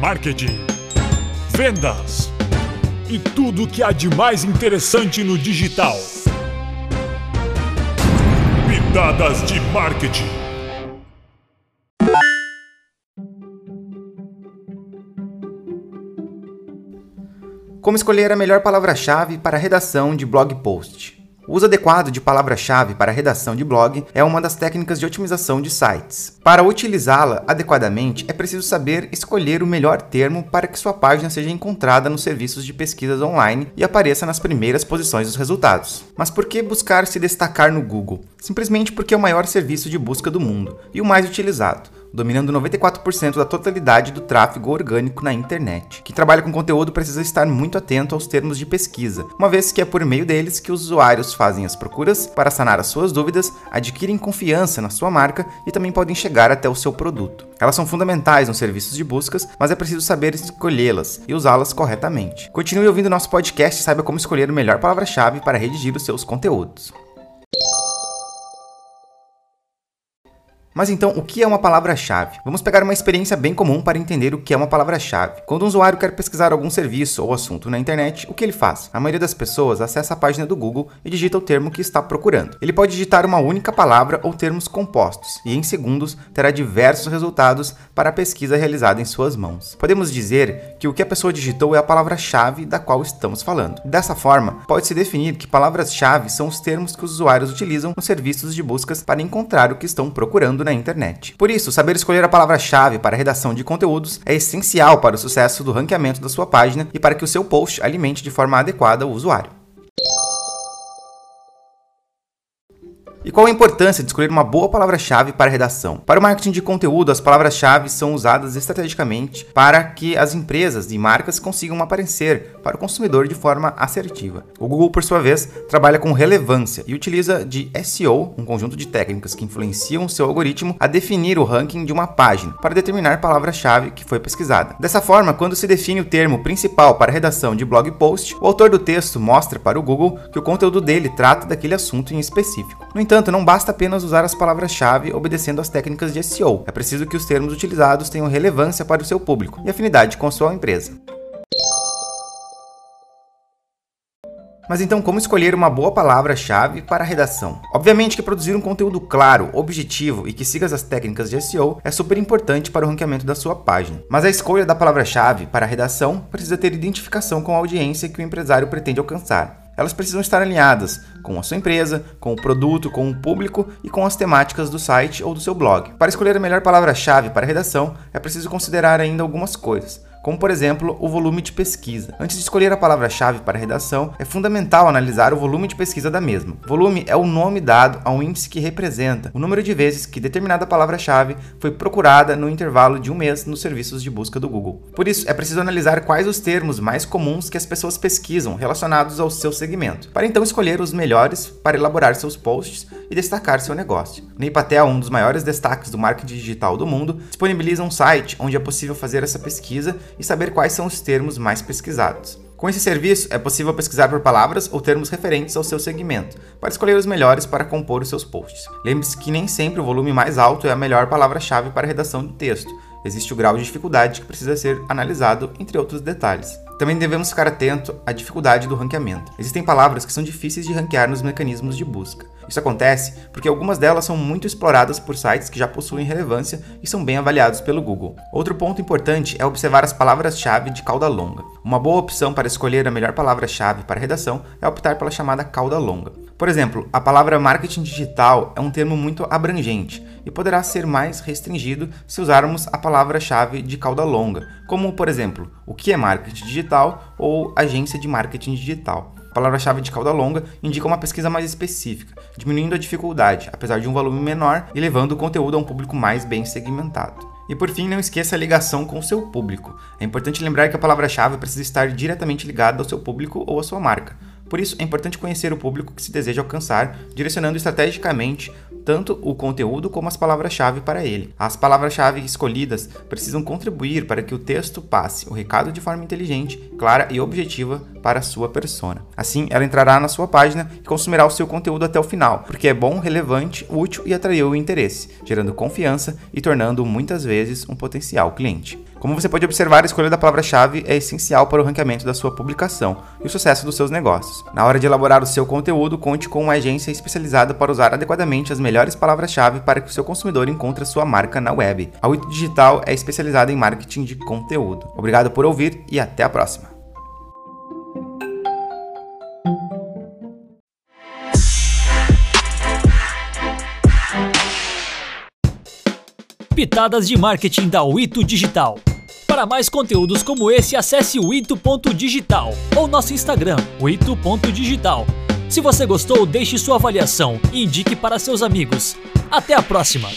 marketing, vendas e tudo o que há de mais interessante no digital. Pitadas de marketing. Como escolher a melhor palavra-chave para a redação de blog post? O uso adequado de palavra-chave para redação de blog é uma das técnicas de otimização de sites. Para utilizá-la adequadamente, é preciso saber escolher o melhor termo para que sua página seja encontrada nos serviços de pesquisas online e apareça nas primeiras posições dos resultados. Mas por que buscar se destacar no Google? Simplesmente porque é o maior serviço de busca do mundo e o mais utilizado dominando 94% da totalidade do tráfego orgânico na internet. Quem trabalha com conteúdo precisa estar muito atento aos termos de pesquisa, uma vez que é por meio deles que os usuários fazem as procuras para sanar as suas dúvidas, adquirem confiança na sua marca e também podem chegar até o seu produto. Elas são fundamentais nos serviços de buscas, mas é preciso saber escolhê-las e usá-las corretamente. Continue ouvindo nosso podcast e saiba como escolher a melhor palavra-chave para redigir os seus conteúdos. Mas então, o que é uma palavra-chave? Vamos pegar uma experiência bem comum para entender o que é uma palavra-chave. Quando um usuário quer pesquisar algum serviço ou assunto na internet, o que ele faz? A maioria das pessoas acessa a página do Google e digita o termo que está procurando. Ele pode digitar uma única palavra ou termos compostos, e em segundos terá diversos resultados para a pesquisa realizada em suas mãos. Podemos dizer que o que a pessoa digitou é a palavra-chave da qual estamos falando. Dessa forma, pode-se definir que palavras-chave são os termos que os usuários utilizam nos serviços de buscas para encontrar o que estão procurando na internet. Por isso, saber escolher a palavra-chave para a redação de conteúdos é essencial para o sucesso do ranqueamento da sua página e para que o seu post alimente de forma adequada o usuário. E qual a importância de escolher uma boa palavra-chave para a redação? Para o marketing de conteúdo, as palavras-chave são usadas estrategicamente para que as empresas e marcas consigam aparecer para o consumidor de forma assertiva. O Google, por sua vez, trabalha com relevância e utiliza de SEO, um conjunto de técnicas que influenciam seu algoritmo a definir o ranking de uma página para determinar palavra-chave que foi pesquisada. Dessa forma, quando se define o termo principal para a redação de blog post, o autor do texto mostra para o Google que o conteúdo dele trata daquele assunto em específico. No entanto, não basta apenas usar as palavras-chave obedecendo às técnicas de SEO. É preciso que os termos utilizados tenham relevância para o seu público e afinidade com sua empresa. Mas então, como escolher uma boa palavra-chave para a redação? Obviamente que produzir um conteúdo claro, objetivo e que siga as técnicas de SEO é super importante para o ranqueamento da sua página. Mas a escolha da palavra-chave para a redação precisa ter identificação com a audiência que o empresário pretende alcançar elas precisam estar alinhadas com a sua empresa, com o produto, com o público e com as temáticas do site ou do seu blog. Para escolher a melhor palavra-chave para a redação, é preciso considerar ainda algumas coisas como por exemplo o volume de pesquisa. Antes de escolher a palavra-chave para a redação, é fundamental analisar o volume de pesquisa da mesma. Volume é o nome dado a um índice que representa o número de vezes que determinada palavra-chave foi procurada no intervalo de um mês nos serviços de busca do Google. Por isso, é preciso analisar quais os termos mais comuns que as pessoas pesquisam relacionados ao seu segmento, para então escolher os melhores para elaborar seus posts e destacar seu negócio. Neipatel, um dos maiores destaques do marketing digital do mundo, disponibiliza um site onde é possível fazer essa pesquisa e saber quais são os termos mais pesquisados. Com esse serviço, é possível pesquisar por palavras ou termos referentes ao seu segmento, para escolher os melhores para compor os seus posts. Lembre-se que nem sempre o volume mais alto é a melhor palavra-chave para a redação do texto. Existe o grau de dificuldade que precisa ser analisado, entre outros detalhes. Também devemos ficar atento à dificuldade do ranqueamento. Existem palavras que são difíceis de ranquear nos mecanismos de busca. Isso acontece porque algumas delas são muito exploradas por sites que já possuem relevância e são bem avaliados pelo Google. Outro ponto importante é observar as palavras-chave de cauda longa. Uma boa opção para escolher a melhor palavra-chave para redação é optar pela chamada cauda longa. Por exemplo, a palavra marketing digital é um termo muito abrangente e poderá ser mais restringido se usarmos a palavra-chave de cauda longa, como por exemplo, o que é marketing digital ou agência de marketing digital. A palavra-chave de cauda longa indica uma pesquisa mais específica, diminuindo a dificuldade, apesar de um volume menor e levando o conteúdo a um público mais bem segmentado. E por fim, não esqueça a ligação com o seu público. É importante lembrar que a palavra-chave precisa estar diretamente ligada ao seu público ou à sua marca. Por isso, é importante conhecer o público que se deseja alcançar, direcionando estrategicamente tanto o conteúdo como as palavras-chave para ele. As palavras-chave escolhidas precisam contribuir para que o texto passe o recado de forma inteligente, clara e objetiva para sua persona. Assim, ela entrará na sua página e consumirá o seu conteúdo até o final, porque é bom, relevante, útil e atraiu o interesse, gerando confiança e tornando muitas vezes um potencial cliente. Como você pode observar, a escolha da palavra-chave é essencial para o ranqueamento da sua publicação e o sucesso dos seus negócios. Na hora de elaborar o seu conteúdo, conte com uma agência especializada para usar adequadamente as melhores palavras-chave para que o seu consumidor encontre a sua marca na web. A Wito Digital é especializada em marketing de conteúdo. Obrigado por ouvir e até a próxima. Pitadas de marketing da Wito Digital. Para mais conteúdos como esse, acesse o ito.digital ou nosso Instagram, o ito.digital. Se você gostou, deixe sua avaliação e indique para seus amigos. Até a próxima!